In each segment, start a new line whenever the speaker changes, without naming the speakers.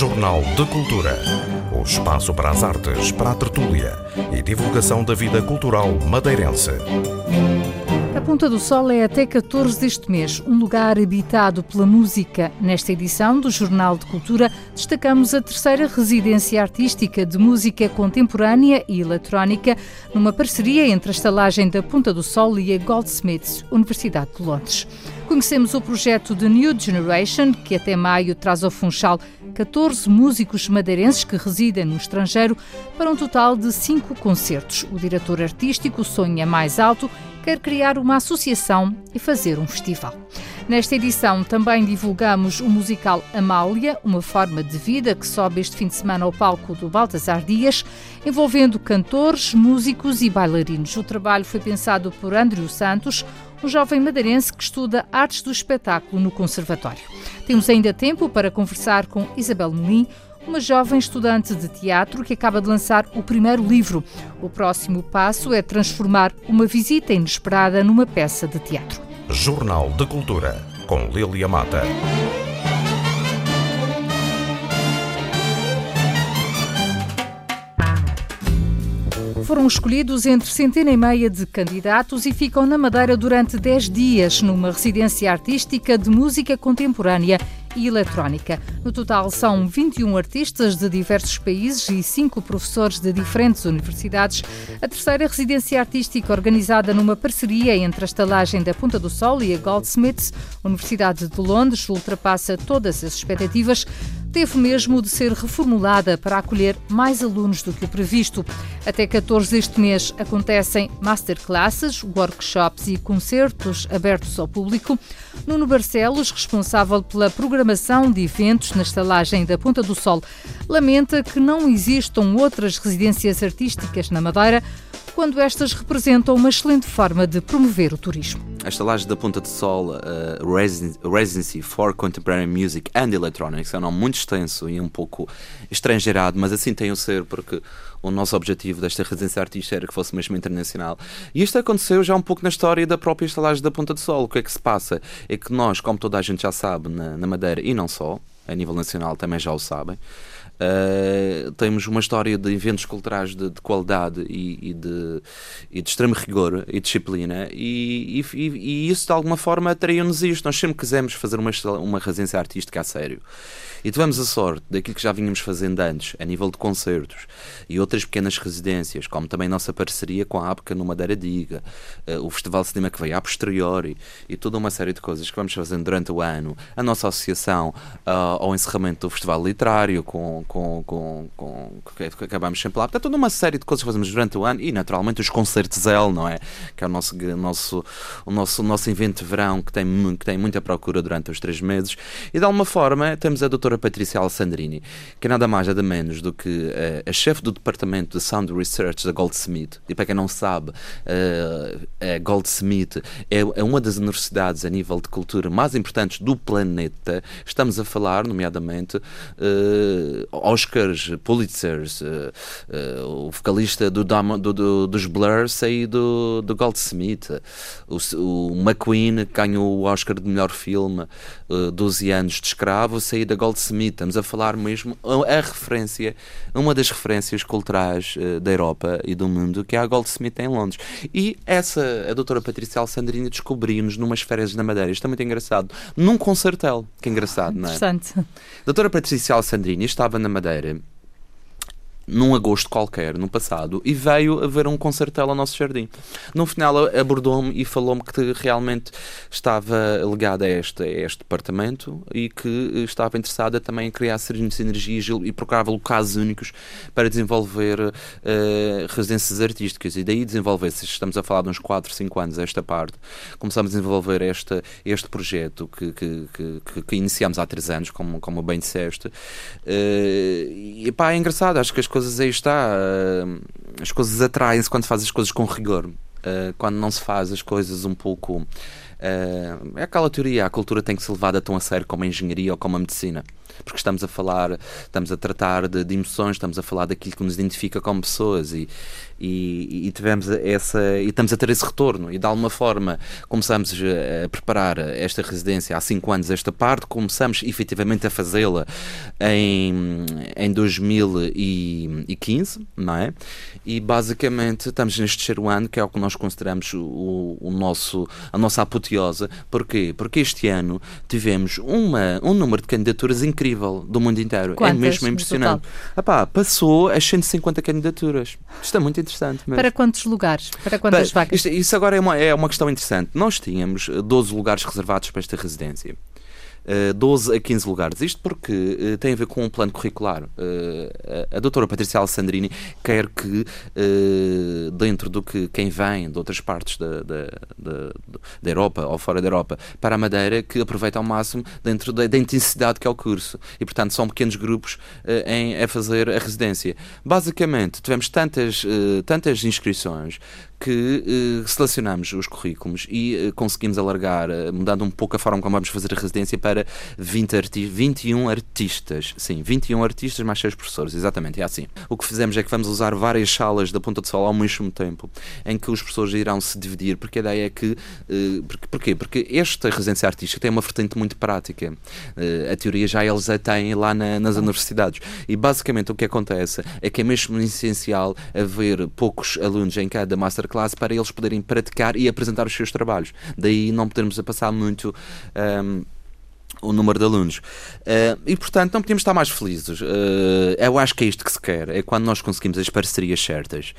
Jornal de Cultura. O espaço para as artes, para a tertúlia e divulgação da vida cultural madeirense.
A Ponta do Sol é até 14 deste mês, um lugar habitado pela música. Nesta edição do Jornal de Cultura, destacamos a terceira residência artística de música contemporânea e eletrónica, numa parceria entre a estalagem da Ponta do Sol e a Goldsmiths, Universidade de Londres. Conhecemos o projeto The New Generation, que até maio traz ao Funchal 14 músicos madeirenses que residem no estrangeiro para um total de cinco concertos. O diretor artístico sonha mais alto, quer criar uma associação e fazer um festival. Nesta edição também divulgamos o musical Amália, uma forma de vida que sobe este fim de semana ao palco do Baltasar Dias, envolvendo cantores, músicos e bailarinos. O trabalho foi pensado por Andrew Santos, um jovem madeirense que estuda artes do espetáculo no Conservatório. Temos ainda tempo para conversar com Isabel Melim, uma jovem estudante de teatro que acaba de lançar o primeiro livro. O próximo passo é transformar uma visita inesperada numa peça de teatro.
Jornal de Cultura, com Lilia Mata.
Foram escolhidos entre centena e meia de candidatos e ficam na Madeira durante 10 dias numa residência artística de música contemporânea e eletrónica. No total, são 21 artistas de diversos países e 5 professores de diferentes universidades. A terceira residência artística, organizada numa parceria entre a estalagem da Ponta do Sol e a Goldsmiths, Universidade de Londres, ultrapassa todas as expectativas teve mesmo de ser reformulada para acolher mais alunos do que o previsto. Até 14 deste mês acontecem masterclasses, workshops e concertos abertos ao público. Nuno Barcelos, responsável pela programação de eventos na estalagem da Ponta do Sol, lamenta que não existam outras residências artísticas na Madeira quando estas representam uma excelente forma de promover o turismo.
A estalagem da Ponta do Sol, uh, Residency for Contemporary Music and Electronics, é um nome muito extenso e um pouco estrangeirado, mas assim tem o ser porque o nosso objetivo desta residência artística era que fosse mesmo internacional. E isto aconteceu já um pouco na história da própria estalagem da Ponta do Sol. O que é que se passa? É que nós, como toda a gente já sabe, na, na Madeira e não só, a nível nacional também já o sabem, Uh, temos uma história de eventos culturais de, de qualidade e, e, de, e, de, extremo rigor e disciplina, e, e, isso de alguma forma atraiu-nos isto. Nós sempre quisemos fazer uma, uma residência artística a sério. E tivemos a sorte daquilo que já vínhamos fazendo antes, a nível de concertos e outras pequenas residências, como também nossa parceria com a APCA no Madeira Diga, uh, o Festival de Cinema que veio a posteriori e toda uma série de coisas que vamos fazendo durante o ano, a nossa associação uh, ao encerramento do Festival Literário, com, com, com, com que acabamos sempre lá. Portanto, toda uma série de coisas que fazemos durante o ano e, naturalmente, os concertos L, não é? Que é o nosso, nosso, o nosso, o nosso evento de verão que tem, que tem muita procura durante os três meses. E, de alguma forma, temos a doutora Patrícia Alessandrini, que é nada mais nada menos do que uh, a chefe do departamento de Sound Research da Goldsmith. E para quem não sabe, uh, a Goldsmith é, é, uma das universidades a nível de cultura mais importantes do planeta. Estamos a falar, nomeadamente, uh, Oscars, Pulitzers, o vocalista do, do, do, dos Blur saiu do, do Goldsmith, o, o McQueen ganhou o Oscar de melhor filme, uh, 12 anos de escravo, saiu da Goldsmith Smith, estamos a falar mesmo a, a referência, uma das referências culturais da Europa e do mundo, que é a Goldsmith em Londres. E essa, a doutora Patrícia Alessandrini descobriu-nos numas férias na Madeira. Isto é muito engraçado. Num concertel. Que engraçado, não é?
Interessante. A
doutora Patrícia Alessandrini estava na Madeira num agosto qualquer, no passado, e veio a ver um concertelo ao nosso jardim. No final abordou-me e falou-me que realmente estava ligada a este, a este departamento e que estava interessada também em criar sinergias e procurava locais únicos para desenvolver uh, residências artísticas. E daí desenvolver-se, estamos a falar de uns 4, 5 anos esta parte, começamos a desenvolver este, este projeto que, que, que, que iniciamos há 3 anos, como, como bem disseste. Uh, e pá, é engraçado, acho que as coisas coisas aí está. Uh, as coisas atraem-se quando faz as coisas com rigor. Uh, quando não se faz as coisas um pouco. Uh, é aquela teoria, a cultura tem que ser levada tão a sério como a engenharia ou como a medicina. Porque estamos a falar, estamos a tratar de, de emoções, estamos a falar daquilo que nos identifica como pessoas e, e, e, tivemos essa e estamos a ter esse retorno. E de alguma forma começamos a preparar esta residência há cinco anos esta parte começamos efetivamente a fazê-la em, em 2015 não é? E basicamente estamos neste terceiro ano que é o que nós consideramos o, o nosso a nossa apoteose. Porquê? Porque este ano tivemos uma um número de candidaturas incrível do mundo inteiro
é Quantas,
é mesmo impressionante Epá, passou as 150 candidaturas isto é muito interessante.
Mas... Para quantos lugares? Para quantas para,
vacas? Isto, isso agora é uma, é uma questão interessante. Nós tínhamos 12 lugares reservados para esta residência. 12 eh, a 15 lugares. Isto porque uh, tem a ver com um plano curricular. Uh, a, a doutora Patrícia Alessandrini quer que, dentro do que quem vem de outras partes da, da, da, da, Europa ou fora da Europa para a Madeira, que aproveite ao máximo dentro da, da intensidade que é o curso. E, portanto, são pequenos grupos em, a fazer a residência. Basicamente, tivemos tantas, tantas inscrições que uh, selecionamos os currículos e uh, conseguimos alargar, uh, mudando um pouco a forma como vamos fazer a residência, para 20 arti 21 artistas. Sim, 21 artistas mais 6 professores, exatamente, é assim. O que fizemos é que vamos usar várias salas da Ponta de Sol ao mesmo tempo, em que os professores irão se dividir, porque a ideia é que. Porque, porquê? Porque esta residência artística tem uma vertente muito prática. a teoria já eles a têm lá na, nas universidades. E basicamente o que acontece é que é mesmo essencial haver poucos alunos em cada master classe para eles poderem praticar e apresentar os seus trabalhos. Daí não podermos a passar muito. Um, o número de alunos. Uh, e, portanto, não podíamos estar mais felizes. Uh, eu acho que é isto que se quer, é quando nós conseguimos as parcerias certas.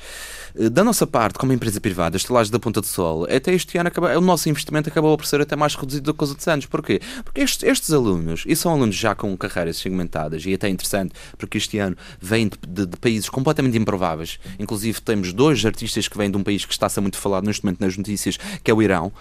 Uh, da nossa parte, como empresa privada, estelagens da Ponta do Sol, até este ano acaba, o nosso investimento acabou por ser até mais reduzido do que os outros anos. Porquê? Porque estes, estes alunos, e são alunos já com carreiras segmentadas, e até é interessante, porque este ano vêm de, de, de, países completamente improváveis. Inclusive, temos dois artistas que vêm de um país que está-se muito falado neste momento nas notícias, que é o Irão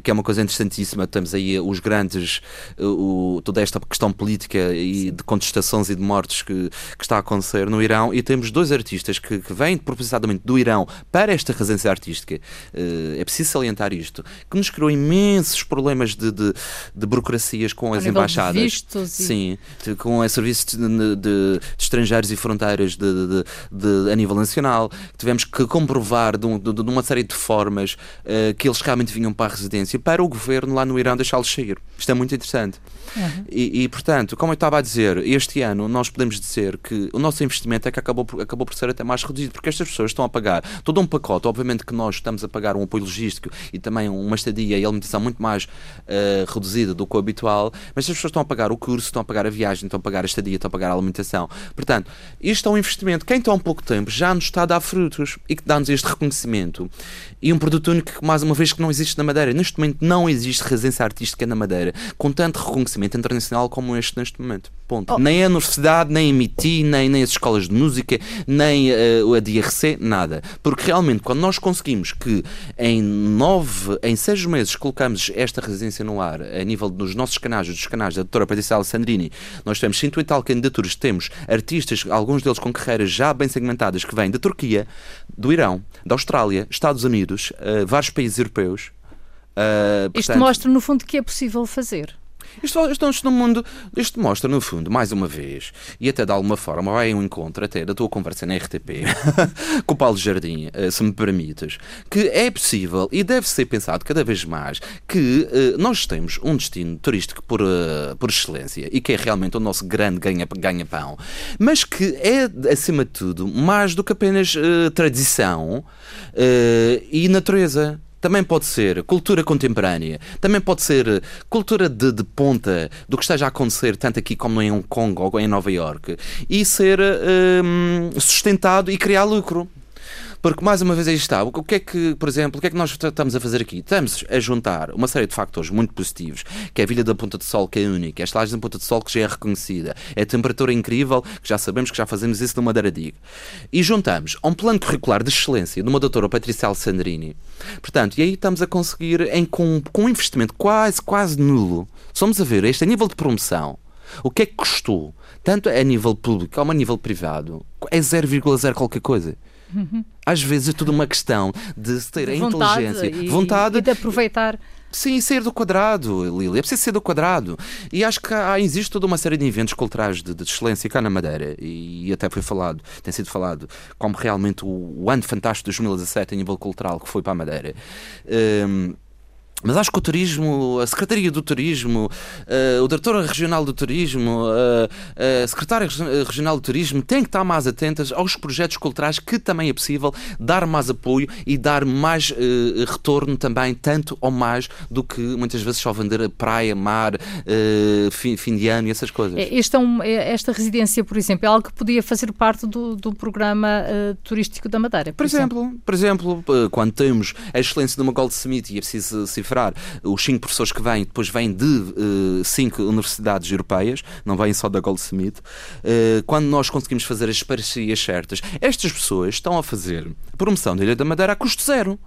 que é uma coisa interessantíssima. Temos aí os grandes, o, toda esta questão política e de contestações e de mortes que, que está a acontecer no Irão. E temos dois artistas que, que vêm propositadamente do Irão para esta residência artística. Uh, é preciso salientar isto, que nos criou imensos problemas de, de, de burocracias com as embaixadas.
De vistos
Sim, de, com o serviço de, de, estrangeiros e fronteiras de, a nível nacional. Tivemos que comprovar de, uma série de formas uh, que eles realmente vinham para a residência para o governo lá no Irão deixá-los sair. Isto é muito interessante. Uhum. E, e, portanto, como eu estava a dizer, este ano nós podemos dizer que o nosso investimento é que acabou por, acabou por ser até mais reduzido, porque estas pessoas estão a pagar todo um pacote. Obviamente que nós estamos a pagar um apoio logístico e também uma estadia e alimentação muito mais uh, reduzida do que o habitual, mas as pessoas estão a pagar o curso, estão a pagar a viagem, estão a pagar a estadia, estão a pagar a alimentação. Portanto, isto é um investimento. Quem está há um pouco tempo já nos está a dar frutos e que dá-nos este reconhecimento. E um produto único que, mais uma vez, que não existe na Madeira. Neste momento não existe residência artística na Madeira com tanto reconhecimento internacional como este neste momento. Ponto. Oh. Nem a universidade, nem a MIT, nem, nem as escolas de música, nem uh, a DRC, nada. Porque realmente, quando nós conseguimos que em nove, em seis meses colocamos esta residência no ar, a nível dos nossos canais, dos canais da doutora Patrícia Alessandrini, nós temos 180 tal candidaturas, temos artistas, alguns deles com carreiras já bem segmentadas, que vêm da Turquia, do Irão, da Austrália, Estados Unidos, uh, vários países europeus.
Uh, portanto, Isto mostra, no fundo, que é possível fazer.
Isto, isto, isto, no mundo, isto mostra, no fundo, mais uma vez, e até de alguma forma vai um encontro até da tua conversa na RTP com o Paulo Jardim, eh, se me permites, que é possível e deve ser pensado cada vez mais que uh, nós temos um destino turístico por, uh, por excelência e que é realmente o nosso grande ganha-pão, ganha mas que é, acima de tudo, mais do que apenas uh, tradição e natureza também pode ser cultura contemporânea, também pode ser cultura de, de, ponta do que esteja a acontecer, tanto aqui como em Hong Kong ou em Nova York, e ser um, sustentado e criar lucro. Porque, mais uma vez, aí está. O que é que, por exemplo, o que é que nós estamos a fazer aqui? Estamos a juntar uma série de factores muito positivos, que é a Vila da Ponta de Sol, que é única, é a estalagem da Ponta de Sol, que já é reconhecida, é a temperatura incrível, que já sabemos que já fazemos isso no Madeira Diga. E juntamos a um plano curricular de excelência de uma doutora Patrícia Alessandrini. Portanto, e aí estamos a conseguir, em, com, com um investimento quase, quase nulo, somos a ver este a nível de promoção, o que é que custou, tanto a nível público como a nível privado, é 0,0 qualquer coisa. Uhum. Às vezes é tudo uma questão de se ter a inteligência,
e,
vontade
e de aproveitar
Sim, sair do quadrado, Lili. É preciso sair do quadrado. E acho que há, existe toda uma série de eventos culturais de, de excelência cá na Madeira. E, e, até foi falado, tem sido falado, como realmente o, o ano fantástico de 2017 em nível cultural que foi para a Madeira. Um, mas acho que o turismo, a Secretaria do Turismo, uh, o Diretor Regional do Turismo, uh, a Secretária Regional do Turismo têm que estar mais atentas aos projetos culturais que também é possível dar mais apoio e dar mais uh, retorno também, tanto ou mais do que muitas vezes só vender a praia, mar, fim, fim, de ano e essas coisas.
É, esta, é esta residência, por exemplo, é algo que podia fazer parte do, do programa turístico da Madeira?
Por, por exemplo, exemplo, por exemplo, quando temos a excelência de uma Goldsmith e é preciso cifrar os cinco professores que vêm, depois vêm de uh, cinco universidades europeias, não vêm só da Goldsmith, uh, quando nós conseguimos fazer as parcerias certas, estas pessoas estão a fazer promoção da Ilha da Madeira a custo zero.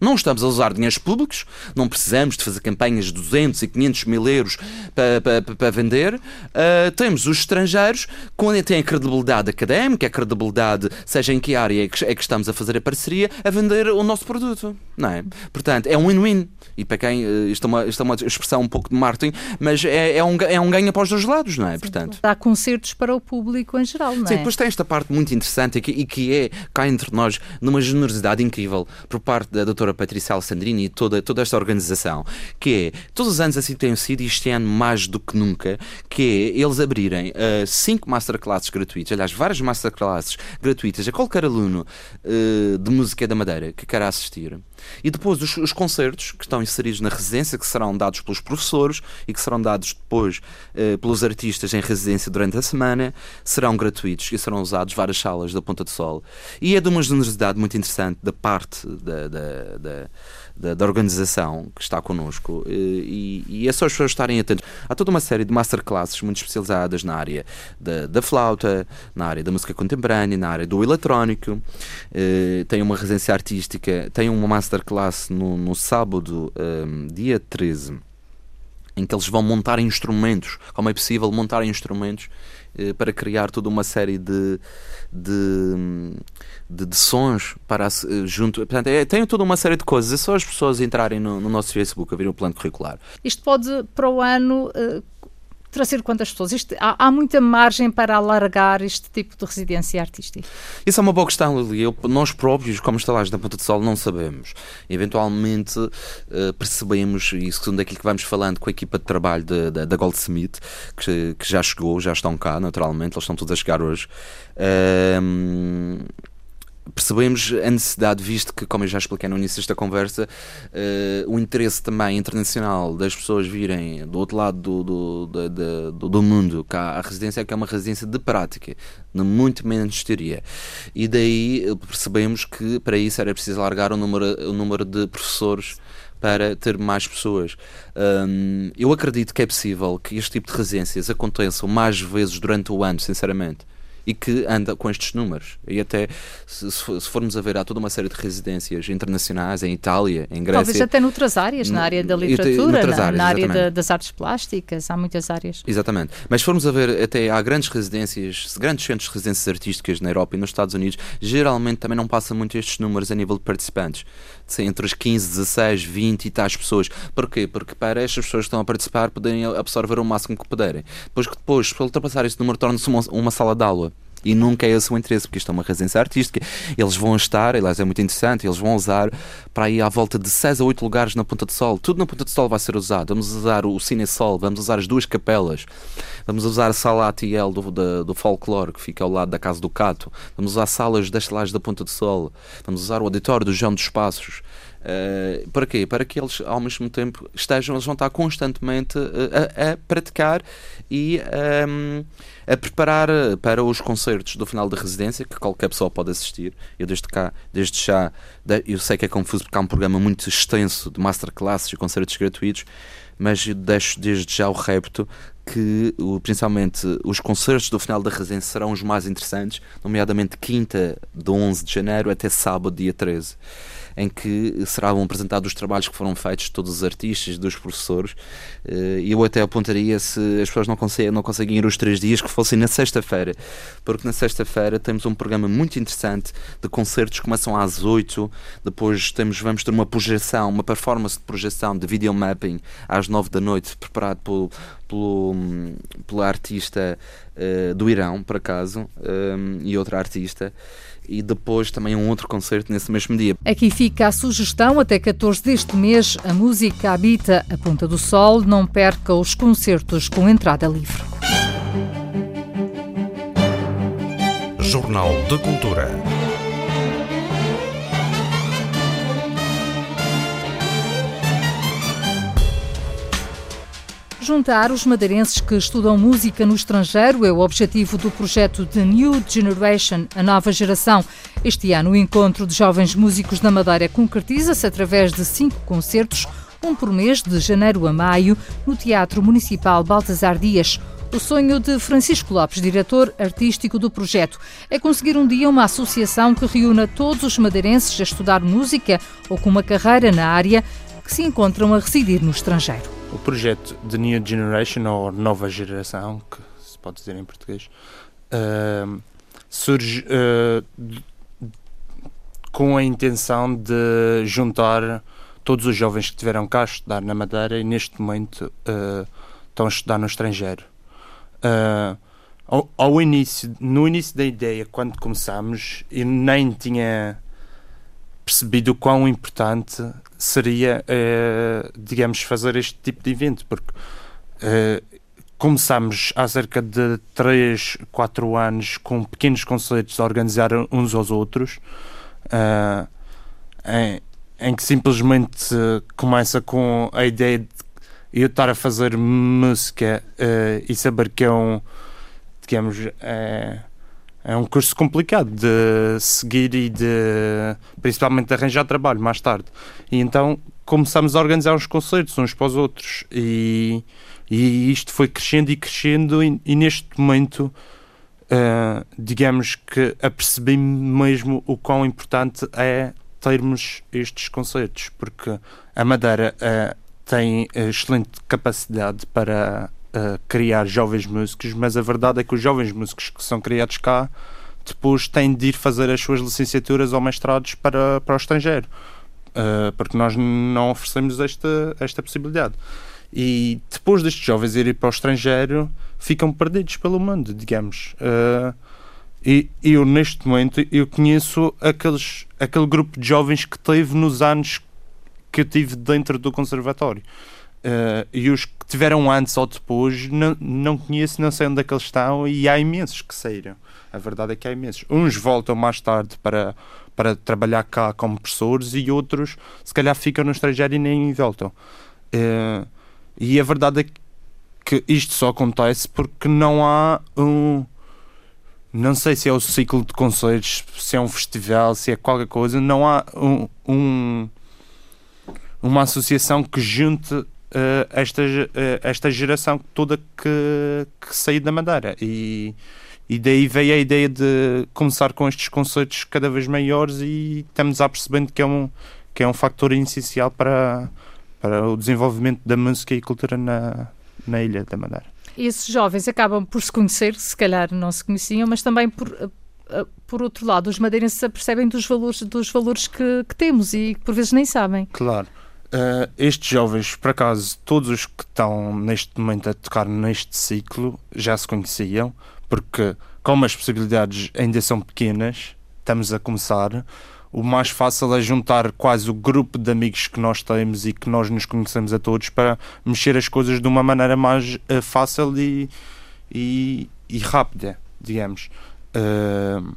Não estamos a usar dinheiros públicos, não precisamos de fazer campanhas de 200 e 500 mil euros para, para, para vender. Uh, temos os estrangeiros, quando têm a credibilidade académica, a credibilidade, seja em que área é que, é que estamos a fazer a parceria, a vender o nosso produto. Não é? Portanto, é um win-win. E para quem, uh, isto, é uma, isto é uma expressão um pouco de marketing, mas é, é, um, é um ganho após dois lados, não é?
Sim,
Portanto,
dá concertos para o público em geral, não é?
Sim, depois tem esta parte muito interessante e que, e que é, cá entre nós, numa generosidade incrível por parte da doutora doutora Patrícia Alessandrini e toda, toda esta organização, que é, todos os anos assim tem sido, e este ano mais do que nunca, que é eles abrirem uh, cinco masterclasses gratuitas, aliás, várias masterclasses gratuitas a qualquer aluno uh, de música da Madeira que queira assistir. E depois os, os, concertos que estão inseridos na residência, que serão dados pelos professores e que serão dados depois uh, pelos artistas em residência durante a semana, serão gratuitos e serão usados várias salas da Ponta do Sol. E é de uma generosidade muito interessante da parte da, da, da da, da, organização que está connosco e, e é só as pessoas estarem atentas. Há toda uma série de masterclasses muito especializadas na área da, da flauta, na área da música contemporânea, na área do eletrónico. Eh, tem uma residência artística, tem uma masterclass no, no sábado, um, dia 13 em que eles vão montar instrumentos, como é possível montar instrumentos eh, para criar toda uma série de, de, de, de sons para eh, junto. Portanto, é, tem toda uma série de coisas. É só as pessoas entrarem no, no nosso Facebook a ver o plano curricular.
Isto pode, para o ano, uh, trazer quantas pessoas? Isto, há, há, muita margem para alargar este tipo de residência artística?
Isso é uma boa questão, Lili. Eu, nós próprios, como instalados na Ponta do Sol, não sabemos. Eventualmente uh, percebemos, e segundo aquilo que vamos falando com a equipa de trabalho da Goldsmith, que, que, já chegou, já estão cá, naturalmente, eles estão todos a chegar hoje. Uh, percebemos a necessidade, visto que, como eu já expliquei no início desta conversa, uh, o interesse também internacional das pessoas virem do outro lado do, do, do, do, do mundo cá a residência, que é uma residência de prática, muito menos de teoria. E daí eh, percebemos que para isso era preciso alargar o número, o número de professores para ter mais pessoas. Um, eu acredito que é possível que este tipo de residências aconteçam mais vezes durante o ano, sinceramente e que anda com estes números. E até, se, se, formos a ver, há toda uma série de residências internacionais em Itália, em Grécia.
Talvez até noutras áreas, na área da literatura, na, áreas, na, área da, das artes plásticas, há muitas áreas.
Exatamente. Mas se formos a ver, até há grandes residências, grandes centros de residências artísticas na Europa e nos Estados Unidos, geralmente também não passa muito estes números a nível de participantes. Entre os 15, 16, 20 e tais pessoas. Porquê? Porque para estas pessoas que estão a participar poderem absorver o máximo que puderem. Depois que depois, para ultrapassar esse número, torna-se uma, uma sala de aula. E nunca é esse o interesse, porque isto é uma residência artística. Eles vão estar, aliás, é muito interessante, eles vão usar para aí à volta de 6 a 8 lugares na Ponta de Sol. Tudo na Ponta de Sol vai ser usado. Vamos usar o Cine Sol, vamos usar as duas capelas, vamos usar a sala ATL do, do, do folclore, que fica ao lado da Casa do Cato, vamos usar salas das lajes da Ponta de Sol, vamos usar o auditório do João dos Passos. Uh, para quê? Para que eles, ao mesmo tempo, estejam, eles vão estar constantemente a, a praticar e um, a preparar para os concertos do final da residência, que qualquer pessoa pode assistir. Eu, desde cá, desde já, eu sei que é confuso porque há um programa muito extenso de masterclasses e concertos gratuitos, mas deixo desde já o repto que principalmente os concertos do final da residência serão os mais interessantes, nomeadamente quinta de 11 de janeiro até sábado, dia 13. Em que serão apresentados os trabalhos que foram feitos de todos os artistas, dos professores. E eu até apontaria se as pessoas não conseguem, não conseguem ir os três dias, que fossem na sexta-feira, porque na sexta-feira temos um programa muito interessante de concertos que começam às 8, depois temos, vamos ter uma projeção, uma performance de projeção de video mapping às 9 da noite, preparado pelo, pelo, pelo artista uh, do Irão, por acaso, um, e outra artista e depois também um outro concerto nesse mesmo dia.
Aqui fica a sugestão, até 14 deste mês, a música habita a Ponta do Sol, não perca os concertos com entrada livre.
Jornal de Cultura.
Juntar os madeirenses que estudam música no estrangeiro é o objetivo do projeto The New Generation, a nova geração. Este ano, o encontro de jovens músicos da Madeira concretiza-se através de cinco concertos, um por mês, de janeiro a maio, no Teatro Municipal Baltasar Dias. O sonho de Francisco Lopes, diretor artístico do projeto, é conseguir um dia uma associação que reúna todos os madeirenses a estudar música ou com uma carreira na área que se encontram a residir no estrangeiro.
O projeto The New Generation, ou Nova Geração, que se pode dizer em português, uh, surge uh, com a intenção de juntar todos os jovens que tiveram cá a estudar na Madeira e neste momento uh, estão a estudar no estrangeiro. Ao, ao, início, no início da ideia, quando começámos, eu nem tinha percebido o quão importante seria, uh, digamos, fazer este tipo de evento, porque uh, começámos há cerca de 3, 4 anos com pequenos concertos a organizar uns aos outros, uh, em, em, que simplesmente começa com a ideia de eu estar a fazer música e saber que é um, digamos, é, é um curso complicado de seguir e de principalmente de arranjar trabalho mais tarde. E então começamos a organizar uns concertos uns para os outros e, e isto foi crescendo e crescendo e, e neste momento uh, digamos que apercebi mesmo o quão importante é termos estes concertos porque a Madeira uh, tem excelente capacidade para criar jovens músicos, mas a verdade é que os jovens músicos que são criados cá depois têm de ir fazer as suas licenciaturas ou mestrados para, para o estrangeiro, uh, porque nós não oferecemos esta, esta possibilidade. E depois destes jovens irem para o estrangeiro, ficam perdidos pelo mundo, digamos. Uh, e eu, neste momento, eu conheço aqueles, aquele grupo de jovens que teve nos anos que eu tive dentro do conservatório. Uh, e os tiveram antes ou depois, não, não conheço, não sei onde é que eles estão, e há imensos que saíram. A verdade é que há imensos. Uns voltam mais tarde para, para trabalhar cá como professores, e outros, se calhar, ficam no estrangeiro e nem voltam. Uh, e a verdade é que isto só acontece porque não há um. Não sei se é o ciclo de concertos, se é um festival, se é qualquer coisa, não há um, um uma associação que junte esta, uh, esta geração toda que, que saiu da Madeira. E, e daí veio a ideia de começar com estes concertos cada vez maiores e estamos a percebendo que é um, que é um fator essencial para, para o desenvolvimento da música e cultura na, na ilha da Madeira.
Esses jovens acabam por se conhecer, se calhar não se conheciam, mas também por, eh, por outro lado, os madeirenses apercebem dos valores, dos valores que, que temos e que por vezes nem sabem.
Claro. Uh, estes jovens, por acaso, todos os que estão neste momento a tocar neste ciclo já se conheciam, porque como as possibilidades ainda são pequenas, estamos a começar, o mais fácil é juntar quase o grupo de amigos que nós temos e que nós nos conhecemos a todos para mexer as coisas de uma maneira mais uh, fácil e, e, e, rápida, digamos. Uh,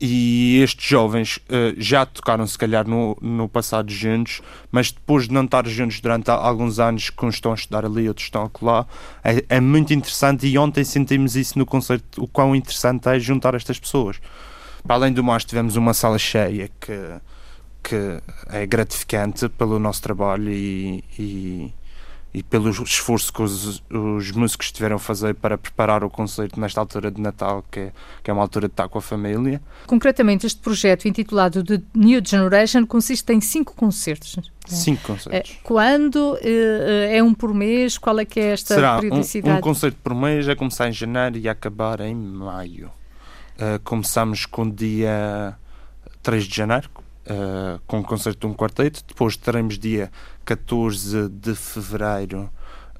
e estes jovens uh, já tocaram se calhar no, no passado juntos, mas depois de não estar juntos durante alguns anos, que uns estão a estudar ali, outros estão lá, é, é, muito interessante e ontem sentimos isso no concerto, o quão interessante é juntar estas pessoas. Para além do mais, tivemos uma sala cheia que, que é gratificante pelo nosso trabalho e, e, e pelo esforço que os, os, músicos tiveram a fazer para preparar o concerto nesta altura de Natal, que é, que é uma altura de estar com a família.
Concretamente, este projeto intitulado The New Generation consiste em cinco concertos.
Cinco concertos.
É, quando é, é um por mês? Qual é que é esta
Será
periodicidade?
Um, um concerto por mês a começar em janeiro e a acabar em maio. Uh, começamos com o dia 3 de janeiro, uh, com o concerto de um quarteto. Depois teremos dia 14 de fevereiro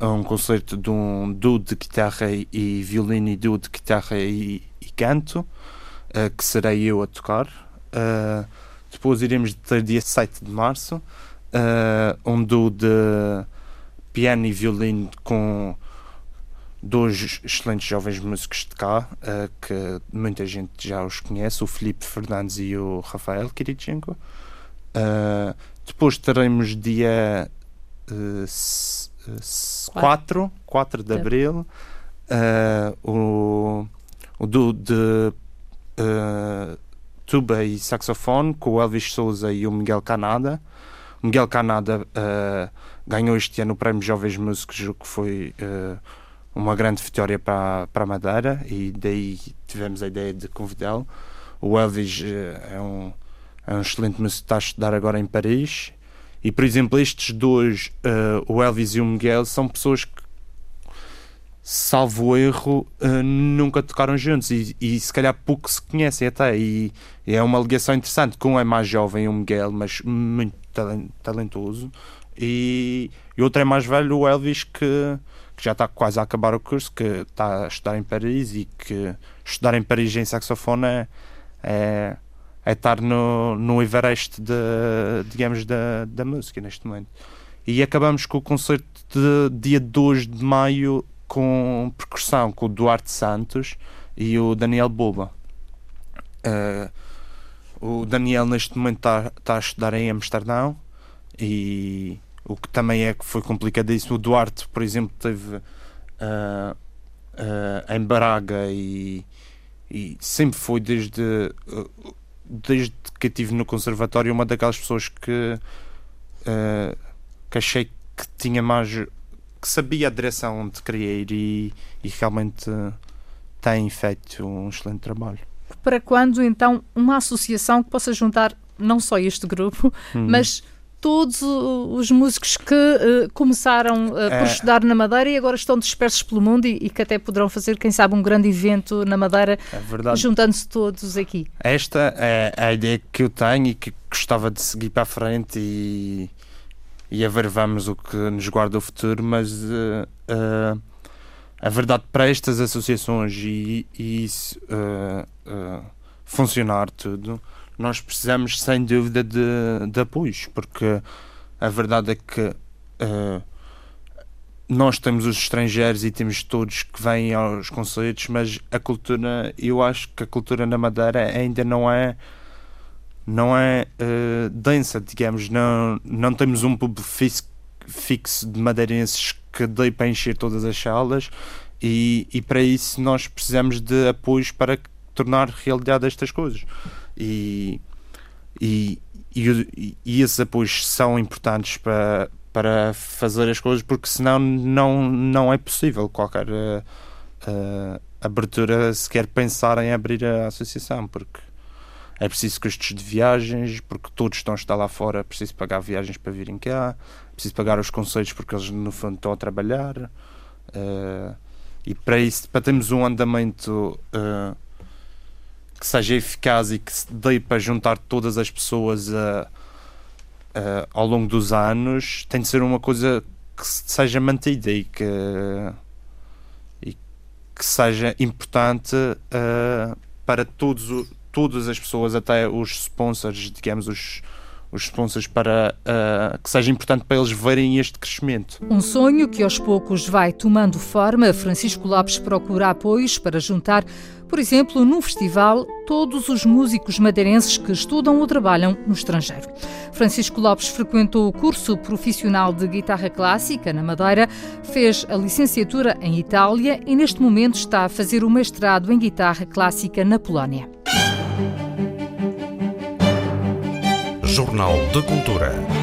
um concerto de um duo de guitarra e violino e duo de guitarra e, e canto, uh, que serei eu a tocar. Uh, depois iremos ter dia 7 de março uh, um duo de piano e violino com dois excelentes jovens músicos de cá, que muita gente já os conhece, o Felipe Fernandes e o Rafael Kirichenko. Depois teremos dia uh, 4, 4 de abril uh, o, o do, de uh, tuba e saxofone com o Elvis Souza e o Miguel Canada. O Miguel Canada uh, ganhou este ano o Prémio Jovens Músicos, o que foi uh, uma grande vitória para, para a Madeira e daí tivemos a ideia de convidá-lo. O Elvis uh, é um é um excelente músico que está a estudar agora em Paris. E, por exemplo, estes dois, uh, o Elvis e o Miguel, são pessoas que, salvo erro, uh, nunca tocaram juntos e, e, se calhar pouco se conhecem até. E, e, é uma ligação interessante, que um é mais jovem, o Miguel, mas muito talentoso, e, e outro é mais velho, o Elvis, que, que já está quase a acabar o curso, que está a estudar em Paris e que estudar em Paris em saxofone é, é é estar no, no Everest de, digamos, da, da música neste momento. E acabamos com o concerto de dia 2 de maio com percussão com o Duarte Santos e o Daniel Boba. Uh, o Daniel neste momento está tá a estudar em Amsterdão e o que também é que foi complicadíssimo. O Duarte, por exemplo, teve uh, uh, em Braga e, e sempre foi desde desde que estive no conservatório, uma daquelas pessoas que, uh, que achei que tinha mais. que sabia a direção onde queria ir e, e realmente tem feito um excelente trabalho.
Para quando então uma associação que possa juntar não só este grupo, hum. mas todos os músicos que uh, começaram uh, por é. estudar na Madeira e agora estão dispersos pelo mundo e, e, que até poderão fazer, quem sabe, um grande evento na Madeira, é juntando-se todos aqui.
Esta é a ideia que eu tenho e que gostava de seguir para a frente e, e a ver vamos o que nos guarda o futuro, mas uh, a verdade para estas associações e, e isso funcionar tudo nós precisamos sem dúvida de, de apoios, porque a verdade é que uh, nós temos os estrangeiros e temos todos que vêm aos concertos, mas a cultura, eu acho que a cultura na Madeira ainda não é não é uh, densa, digamos, não, não temos um público fixo de madeirenses que dê para encher todas as salas e, e para isso nós precisamos de apoios para tornar realidade estas coisas e, e, e, e esses apoios são importantes para, para fazer as coisas, porque senão não, não é possível qualquer uh, abertura sequer pensar em abrir a associação, porque é preciso custos de viagens, porque todos estão a estar lá fora, é preciso pagar viagens para virem cá, é preciso pagar os conselhos porque eles no fundo estão a trabalhar. Uh, e para isso, para termos um andamento uh, que seja eficaz e que se dê para juntar todas as pessoas a, a, ao longo dos anos, tem de ser uma coisa que seja mantida e que, e que seja importante uh, para todos, todas as pessoas, até os sponsors, digamos, os, os sponsors para uh, que seja importante para eles verem este crescimento.
Um sonho que aos poucos vai tomando forma. Francisco Lopes procura apoios para juntar por exemplo, num festival, todos os músicos madeirenses que estudam ou trabalham no estrangeiro. Francisco Lopes frequentou o curso profissional de guitarra clássica na Madeira, fez a licenciatura em Itália e neste momento está a fazer o mestrado em guitarra clássica na Polónia.
Jornal de Cultura.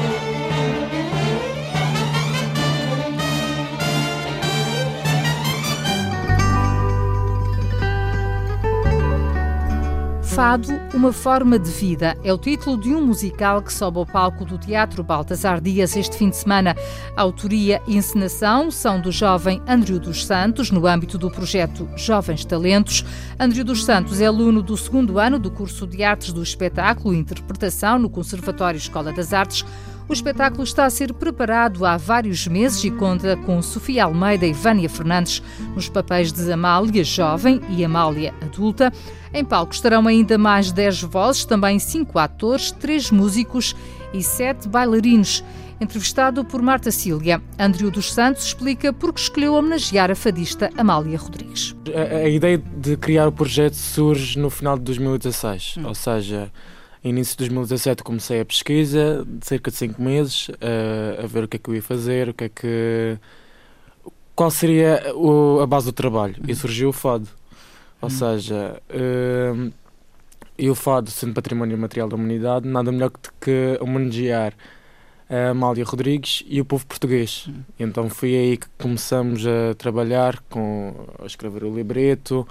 Fado, uma forma de vida, é o título de um musical que sobe ao palco do Teatro Baltasar Dias este fim de semana. A autoria e encenação são do jovem Andrew dos Santos, no âmbito do projeto Jovens Talentos. Andrew dos Santos é aluno do segundo ano do curso de Artes do Espetáculo e Interpretação no Conservatório Escola das Artes. O espetáculo está a ser preparado há vários meses e conta com Sofia Almeida e Vânia Fernandes nos papéis de Amália Jovem e Amália Adulta. Em palco estarão ainda mais 10 vozes, também 5 atores, 3 músicos e 7 bailarinos. Entrevistado por Marta Cília, Andrew dos Santos explica por que escolheu homenagear a fadista Amália Rodrigues.
A, a ideia de criar o projeto surge no final de 2016, hum. ou seja, início de 2017 comecei a pesquisa, de cerca de 5 meses, a, a ver o que é que eu ia fazer, o que é que. qual seria o, a base do trabalho. E surgiu o fado. Ou uhum. seja, uh, e o fado, sendo património material da humanidade, nada melhor que, que homenagear a Amália Rodrigues e o povo português. Uhum. Então foi aí que começamos a trabalhar, com, a escrever o libreto,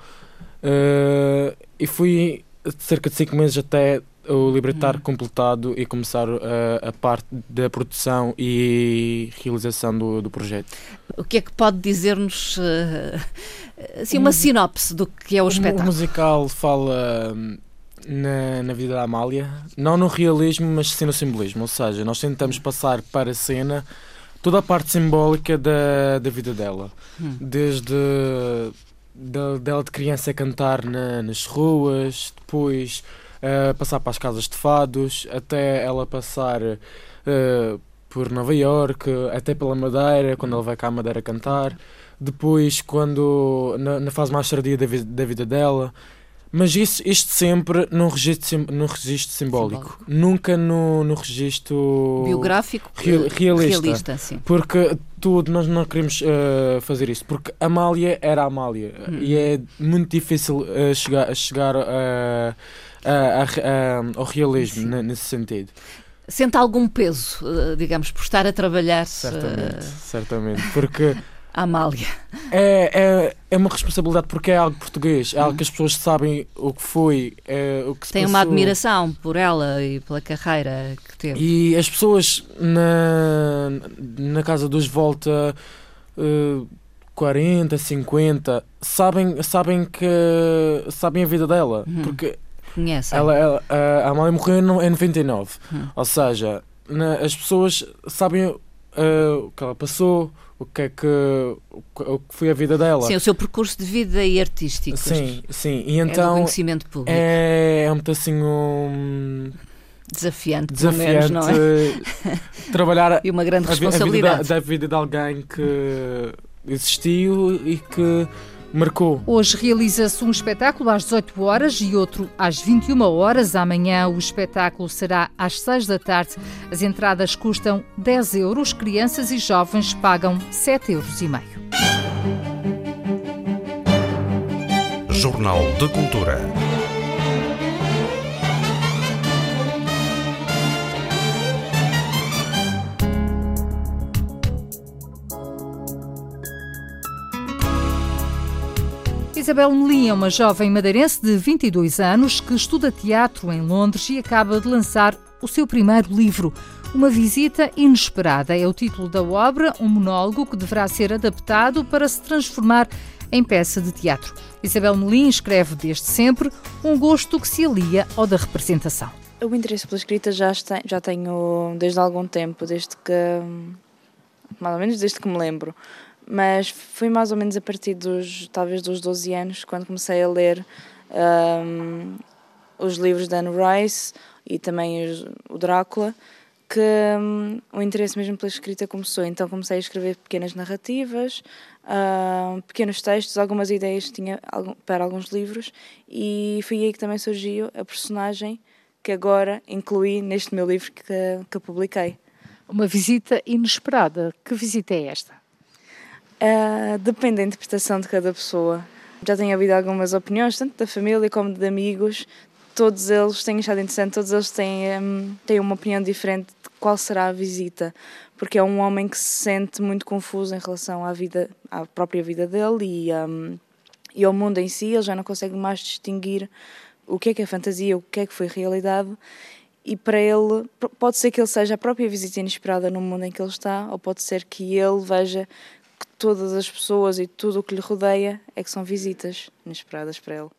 uh, e fui cerca de 5 meses até o libretar uhum. completado e começar a, a, parte da produção e realização do, do projeto.
O que é que pode dizer-nos, uh, assim, uma sinopse do que é o, o espetáculo?
O musical fala hum, na, na vida da Amália, não no realismo, mas sim no simbolismo, ou seja, nós tentamos passar para a cena toda a parte simbólica da, da vida dela, hum. desde dela de criança a cantar na, nas ruas, depois uh, passar para as casas de fados, até ela passar uh, por Nova York, até pela Madeira, quando ela vai cá à Madeira cantar. Depois, quando na, na fase mais tardia da, da vida dela, mas isso, isto sempre num registro, num registro simbólico. simbólico. Nunca no, no registro
biográfico
real, realista.
realista sim.
Porque tudo, nós não queremos uh, fazer isso. Porque Amália era Amália. Hum. E é muito difícil uh, chegar, chegar a, ao realismo Sim. nesse sentido.
Sente algum peso, eh, digamos, por estar a trabalhar?
Certamente, uh... certamente, porque
a Amália.
É, é, é uma responsabilidade porque é algo português, é algo que as pessoas sabem o que foi, é, o que se
Tem
passou.
uma admiração por ela e pela carreira que teve.
E as pessoas na, na casa dos volta uh, 40, 50 sabem, sabem que sabem a vida dela, uhum. porque
conhecem.
Ela, ela, a Amália morreu em 99. Hum. Ou seja, na, as pessoas sabem uh, o que ela passou, o que é que, o que foi a vida dela.
Sim, o seu percurso de vida e artístico.
Sim, sim. E então. É
conhecimento público.
É, é um assim um.
Desafiante,
desafiante
menos, não é?
trabalhar
e uma grande responsabilidade
a vida, da vida de alguém que existiu e que marcou.
Hoje realiza-se um espetáculo às 18 horas e outro às 21 horas. Amanhã o espetáculo será às 6 da tarde. As entradas custam 10 euros, crianças e jovens pagam 7 euros e meio.
Jornal de Cultura.
Isabel Melim é uma jovem madeirense de 22 anos que estuda teatro em Londres e acaba de lançar o seu primeiro livro. Uma visita inesperada é o título da obra, um monólogo que deverá ser adaptado para se transformar em peça de teatro. Isabel Melim escreve desde sempre um gosto que se alia ao da representação.
O interesse pela escrita já, já tenho desde algum tempo, desde que mais ou menos desde que me lembro mas foi mais ou menos a partir dos, talvez dos 12 anos, quando comecei a ler um, os livros de Anne Rice e também os, o Drácula, que um, o interesse mesmo pela escrita começou. Então comecei a escrever pequenas narrativas, uh, pequenos textos, algumas ideias que tinha para alguns livros e foi aí que também surgiu a personagem que agora incluí neste meu livro que, que publiquei.
Uma visita inesperada. Que visita é esta?
Uh, depende da interpretação de cada pessoa. Já tenho havido algumas opiniões, tanto da família como de amigos. Todos eles têm achado interessante, todos eles têm, um, têm uma opinião diferente de qual será a visita, porque é um homem que se sente muito confuso em relação à vida, à própria vida dele e, um, e ao mundo em si. Ele já não consegue mais distinguir o que é que é fantasia, o que é que foi realidade, e para ele pode ser que ele seja a própria visita inesperada no mundo em que ele está, ou pode ser que ele veja todas as pessoas e tudo o que lhe rodeia é que são visitas inesperadas para ele.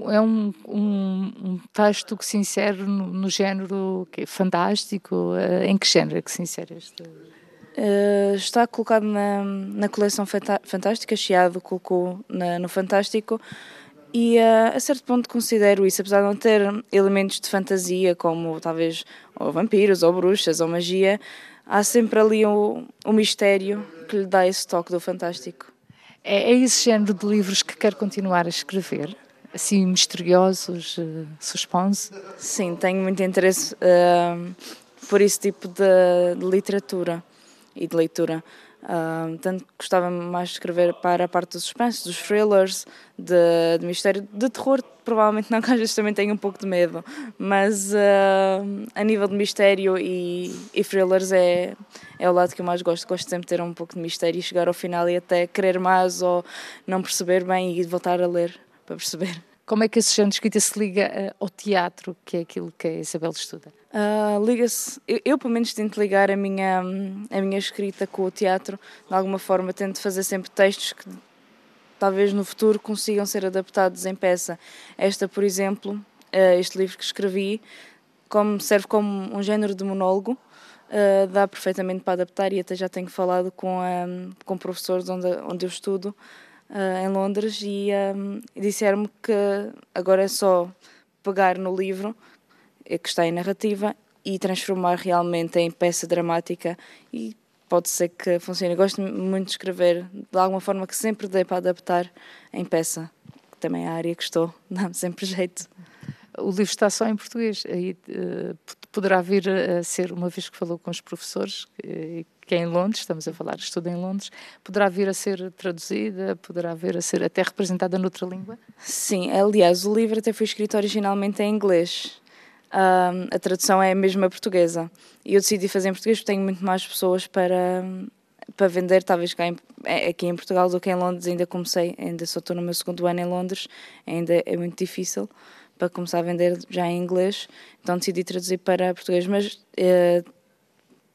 É um, um, um texto que se insere no, no género que é fantástico. Eh, em que género é que se insere este?
Uh, está colocado na, na coleção Fantástica, Chiado colocou na, no Fantástico e uh, a certo ponto considero isso, apesar de não ter elementos de fantasia como talvez ou vampiros ou bruxas ou magia, há sempre ali o, o mistério que lhe dá esse toque do fantástico.
É, é esse género de livros que quer continuar a escrever? Assim, misteriosos, uh, suspense?
Sim, tenho muito interesse uh, por esse tipo de, de literatura e de leitura. Uh, tanto gostava mais de escrever para a parte do suspense, dos thrillers, de, de mistério, de terror, provavelmente não, que às vezes também tenho um pouco de medo, mas uh, a nível de mistério e, e thrillers é, é o lado que eu mais gosto. Gosto sempre de ter um pouco de mistério e chegar ao final e até querer mais ou não perceber bem e voltar a ler para perceber.
Como é que esse género de escrita se liga uh, ao teatro, que é aquilo que a Isabel estuda?
Uh, liga-se, eu, eu, pelo menos tento ligar a minha, a minha escrita com o teatro, de alguma forma tento fazer sempre textos que talvez no futuro consigam ser adaptados em peça. Esta, por exemplo, uh, este livro que escrevi, como, serve como um género de monólogo, uh, dá perfeitamente para adaptar e até já tenho falado com, um, com professores onde, onde eu estudo, uh, em Londres e um, disseram-me que agora é só pegar no livro eh, que está em narrativa e transformar realmente em peça dramática e pode ser que funcione. Gosto muito de escrever de alguma forma que sempre dê para adaptar em peça, que também é a área que estou, dá-me sempre jeito.
O livro está só em português, aí uh, poderá vir a ser, uma vez que falou com os professores, que é em Londres, estamos a falar de estudo em Londres, poderá vir a ser traduzida, poderá vir a ser até representada noutra língua?
Sim, aliás, o livro até foi escrito originalmente em inglês. A tradução é a mesma portuguesa. E eu decidi fazer em português porque tenho muito mais pessoas para, para vender, talvez cá em, é, aqui em Portugal do que em Londres. Ainda comecei, ainda só estou no meu segundo ano em Londres, ainda é muito difícil para começar a vender já em inglês. Então decidi traduzir para português, mas uh,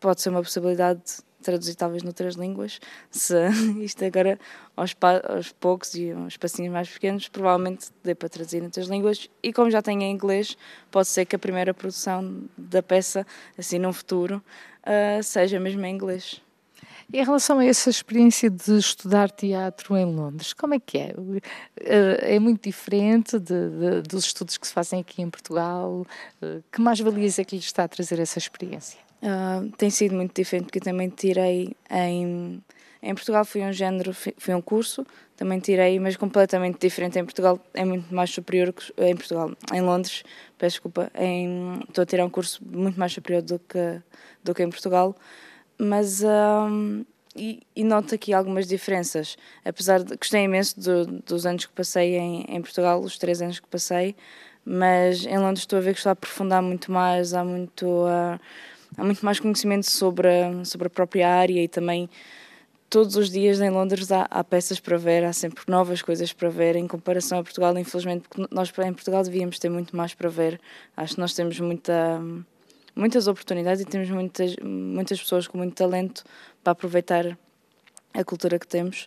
pode ser uma possibilidade traduzir talvez noutras línguas, se isto agora aos, aos poucos e aos passinhos mais pequenos, provavelmente dê para traduzir noutras línguas. E como já tenho em inglês, pode ser que a primeira produção da peça, assim num futuro, uh, seja mesmo em inglês.
Em relação a essa experiência de estudar teatro em Londres, como é que é? Eh, é muito diferente de, de, dos estudos que se fazem aqui em Portugal? Eh, que mais valias é que lhe está a trazer essa experiência?
Uh, tem sido muito diferente porque também tirei em em Portugal fui um género fui um curso também tirei mas completamente diferente. Em Portugal é muito mais superior que em Portugal em Londres peço desculpa em, estou a tirar um curso muito mais superior do que do que em Portugal. Mas um, e, e, noto aqui algumas diferenças. Apesar de gostei imenso do, dos anos que passei em, em Portugal os três anos que passei mas em Londres estou a ver que estou a aprofundar muito mais há muito uh, há muito mais conhecimento sobre a, sobre a própria área e também todos os dias em Londres há, há, peças para ver, há sempre novas coisas para ver em comparação a Portugal, infelizmente, porque nós em Portugal devíamos ter muito mais para ver. Acho que nós temos muita, muitas oportunidades e temos muitas, muitas pessoas com muito talento para aproveitar a cultura que temos,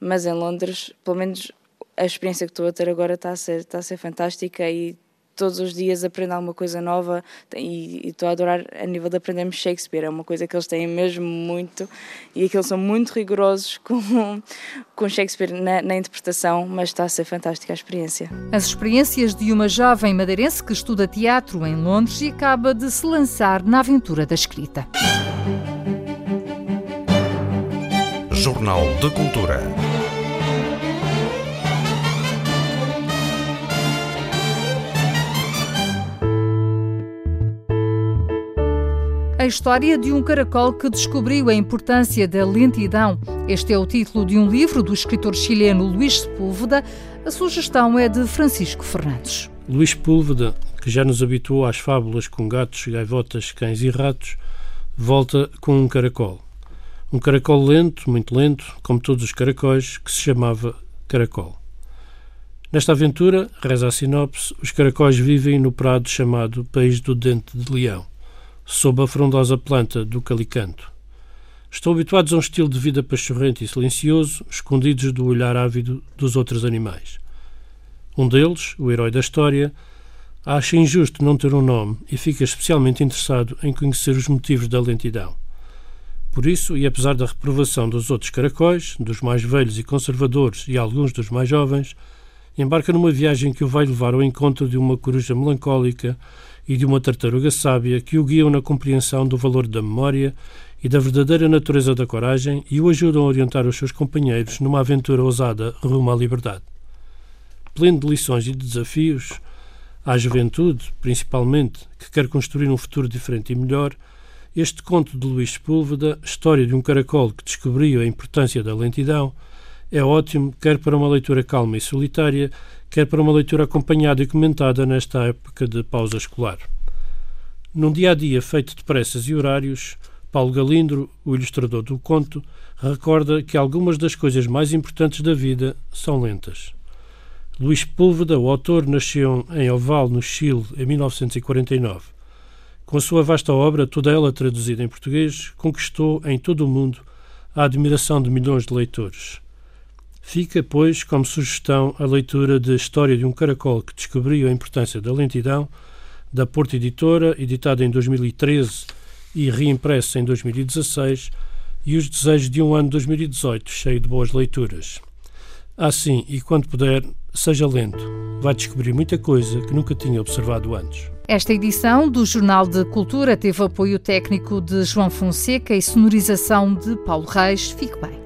mas em Londres, pelo menos a experiência que estou a ter agora está a ser, está a ser fantástica e todos os dias aprendo alguma coisa nova e estou a adorar a nível de aprendermos Shakespeare, é uma coisa que eles têm mesmo muito e que eles são muito rigorosos com, com Shakespeare na, na interpretação, mas está a ser fantástica a experiência.
As experiências de uma jovem madeirense que estuda teatro em Londres e acaba de se lançar na aventura da escrita.
Jornal de Cultura.
A história de um caracol que descobriu a importância da lentidão. Este é o título de um livro do escritor chileno Luís Sepúlveda. A sugestão é de Francisco Fernandes.
Luís Sepúlveda, que já nos habituou às fábulas com gatos, gaivotas, cães e ratos, volta com um caracol. Um caracol lento, muito lento, como todos os caracóis, que se chamava caracol. Nesta aventura, reza a sinopse, os caracóis vivem no prado chamado País do Dente de Leão, sob a frondosa planta do calicanto. Estão habituados a um estilo de vida pachorrento e silencioso, escondidos do olhar ávido dos outros animais. Um deles, o herói da história, acha injusto não ter um nome e fica especialmente interessado em conhecer os motivos da lentidão. Por isso, e apesar da reprovação dos outros caracóis, dos mais velhos e conservadores e alguns dos mais jovens, embarca numa viagem que o vai levar ao encontro de uma coruja melancólica e de uma tartaruga sábia que o guiam na compreensão do valor da memória e da verdadeira natureza da coragem e o ajudam a orientar os seus companheiros numa aventura ousada rumo à liberdade. Pleno de lições e de desafios, à juventude, principalmente, que quer construir um futuro diferente e melhor, este conto de Luís Sepúlveda, História de um caracol que descobriu a importância da lentidão, é ótimo quer para uma leitura calma e solitária, quer para uma leitura acompanhada e comentada nesta época de pausa escolar. Num dia a dia feito de pressas e horários, Paulo Galindro, o ilustrador do conto, recorda que algumas das coisas mais importantes da vida são lentas. Luís Púlveda, o autor, nasceu em Oval, no Chile, em 1949. Com a sua vasta obra, toda ela traduzida em português, conquistou em todo o mundo a admiração de milhões de leitores. Fica, pois, como sugestão a leitura de História de um Caracol que descobriu a importância da lentidão, da Porta Editora, editada em 2013 e reimpressa em 2016, e os desejos de um ano 2018 cheio de boas leituras. Assim, e quando puder, seja lento. Vai descobrir muita coisa que nunca tinha observado antes.
Esta edição do Jornal de Cultura teve apoio técnico de João Fonseca e sonorização de Paulo Reis. Fique bem.